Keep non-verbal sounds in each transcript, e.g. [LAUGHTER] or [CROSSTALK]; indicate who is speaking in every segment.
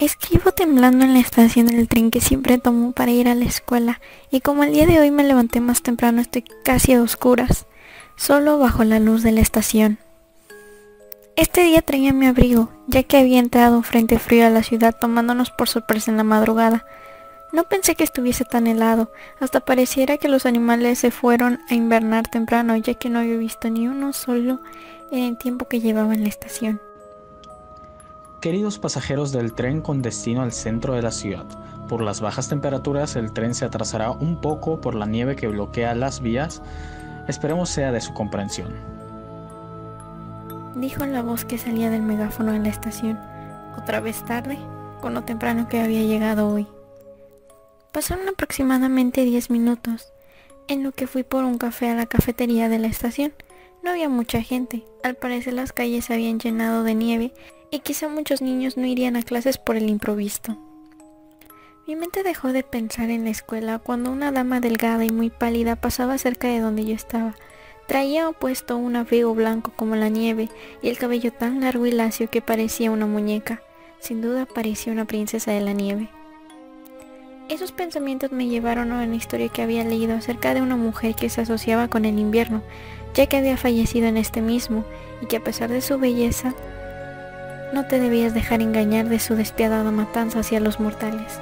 Speaker 1: Escribo temblando en la estación del tren que siempre tomo para ir a la escuela y como el día de hoy me levanté más temprano estoy casi a oscuras, solo bajo la luz de la estación. Este día traía mi abrigo, ya que había entrado un frente frío a la ciudad tomándonos por sorpresa en la madrugada. No pensé que estuviese tan helado, hasta pareciera que los animales se fueron a invernar temprano, ya que no había visto ni uno solo en el tiempo que llevaba en la estación.
Speaker 2: Queridos pasajeros del tren con destino al centro de la ciudad, por las bajas temperaturas el tren se atrasará un poco por la nieve que bloquea las vías. Esperemos sea de su comprensión.
Speaker 1: Dijo la voz que salía del megáfono en la estación, otra vez tarde, con lo temprano que había llegado hoy. Pasaron aproximadamente 10 minutos, en lo que fui por un café a la cafetería de la estación. No había mucha gente, al parecer las calles se habían llenado de nieve y quizá muchos niños no irían a clases por el improviso. Mi mente dejó de pensar en la escuela cuando una dama delgada y muy pálida pasaba cerca de donde yo estaba. Traía puesto un abrigo blanco como la nieve y el cabello tan largo y lacio que parecía una muñeca. Sin duda parecía una princesa de la nieve. Esos pensamientos me llevaron a una historia que había leído acerca de una mujer que se asociaba con el invierno, ya que había fallecido en este mismo y que a pesar de su belleza no te debías dejar engañar de su despiadada matanza hacia los mortales.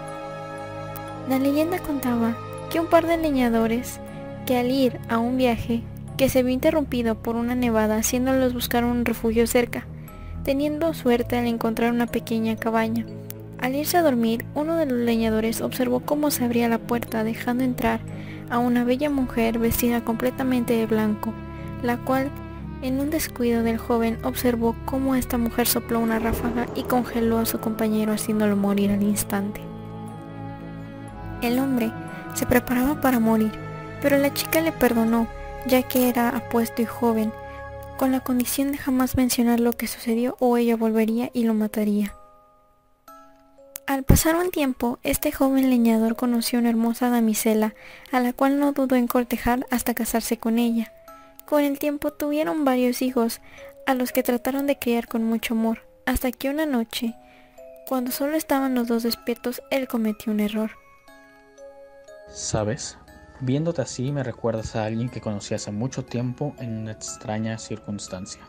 Speaker 1: La leyenda contaba que un par de leñadores, que al ir a un viaje que se vio interrumpido por una nevada haciéndolos buscar un refugio cerca, teniendo suerte al encontrar una pequeña cabaña. Al irse a dormir, uno de los leñadores observó cómo se abría la puerta dejando entrar a una bella mujer vestida completamente de blanco, la cual en un descuido del joven observó cómo esta mujer sopló una ráfaga y congeló a su compañero haciéndolo morir al instante. El hombre se preparaba para morir, pero la chica le perdonó, ya que era apuesto y joven, con la condición de jamás mencionar lo que sucedió o ella volvería y lo mataría. Al pasar un tiempo, este joven leñador conoció una hermosa damisela, a la cual no dudó en cortejar hasta casarse con ella. Con el tiempo tuvieron varios hijos, a los que trataron de criar con mucho amor, hasta que una noche, cuando solo estaban los dos despiertos, él cometió un error.
Speaker 2: ¿Sabes? Viéndote así me recuerdas a alguien que conocí hace mucho tiempo en una extraña circunstancia.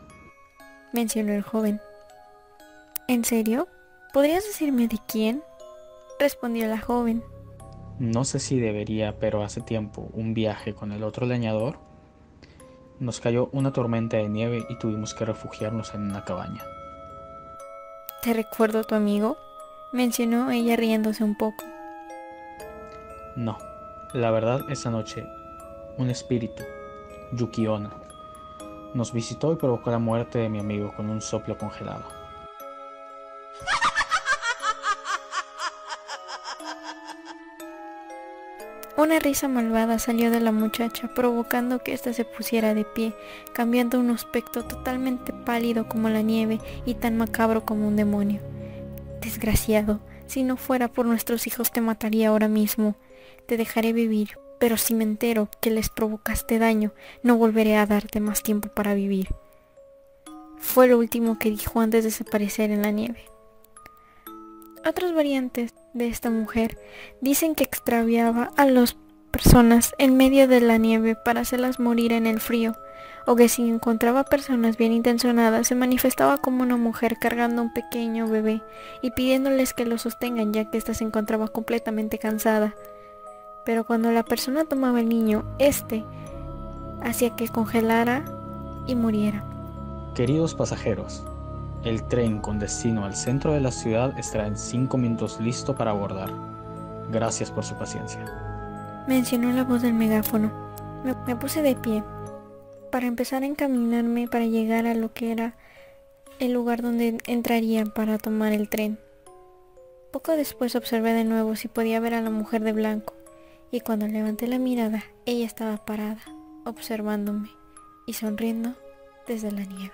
Speaker 1: Mencionó el joven. ¿En serio? ¿Podrías decirme de quién? Respondió la joven.
Speaker 2: No sé si debería, pero hace tiempo un viaje con el otro leñador nos cayó una tormenta de nieve y tuvimos que refugiarnos en una cabaña.
Speaker 1: ¿Te recuerdo a tu amigo? Mencionó ella riéndose un poco.
Speaker 2: No, la verdad esa noche un espíritu, Yukiona, nos visitó y provocó la muerte de mi amigo con un soplo congelado. [LAUGHS]
Speaker 1: Una risa malvada salió de la muchacha, provocando que ésta se pusiera de pie, cambiando un aspecto totalmente pálido como la nieve y tan macabro como un demonio. Desgraciado, si no fuera por nuestros hijos te mataría ahora mismo. Te dejaré vivir, pero si me entero que les provocaste daño, no volveré a darte más tiempo para vivir. Fue lo último que dijo antes de desaparecer en la nieve. Otras variantes de esta mujer dicen que extraviaba a las personas en medio de la nieve para hacerlas morir en el frío, o que si encontraba personas bien intencionadas se manifestaba como una mujer cargando un pequeño bebé y pidiéndoles que lo sostengan ya que ésta se encontraba completamente cansada. Pero cuando la persona tomaba el niño, éste hacía que congelara y muriera.
Speaker 2: Queridos pasajeros, el tren con destino al centro de la ciudad estará en 5 minutos listo para abordar. Gracias por su paciencia.
Speaker 1: Mencionó la voz del megáfono. Me, puse de pie para empezar a encaminarme para llegar a lo que era el lugar donde entraría para tomar el tren. Poco después observé de nuevo si podía ver a la mujer de blanco, y cuando levanté la mirada, ella estaba parada, observándome y sonriendo desde la nieve.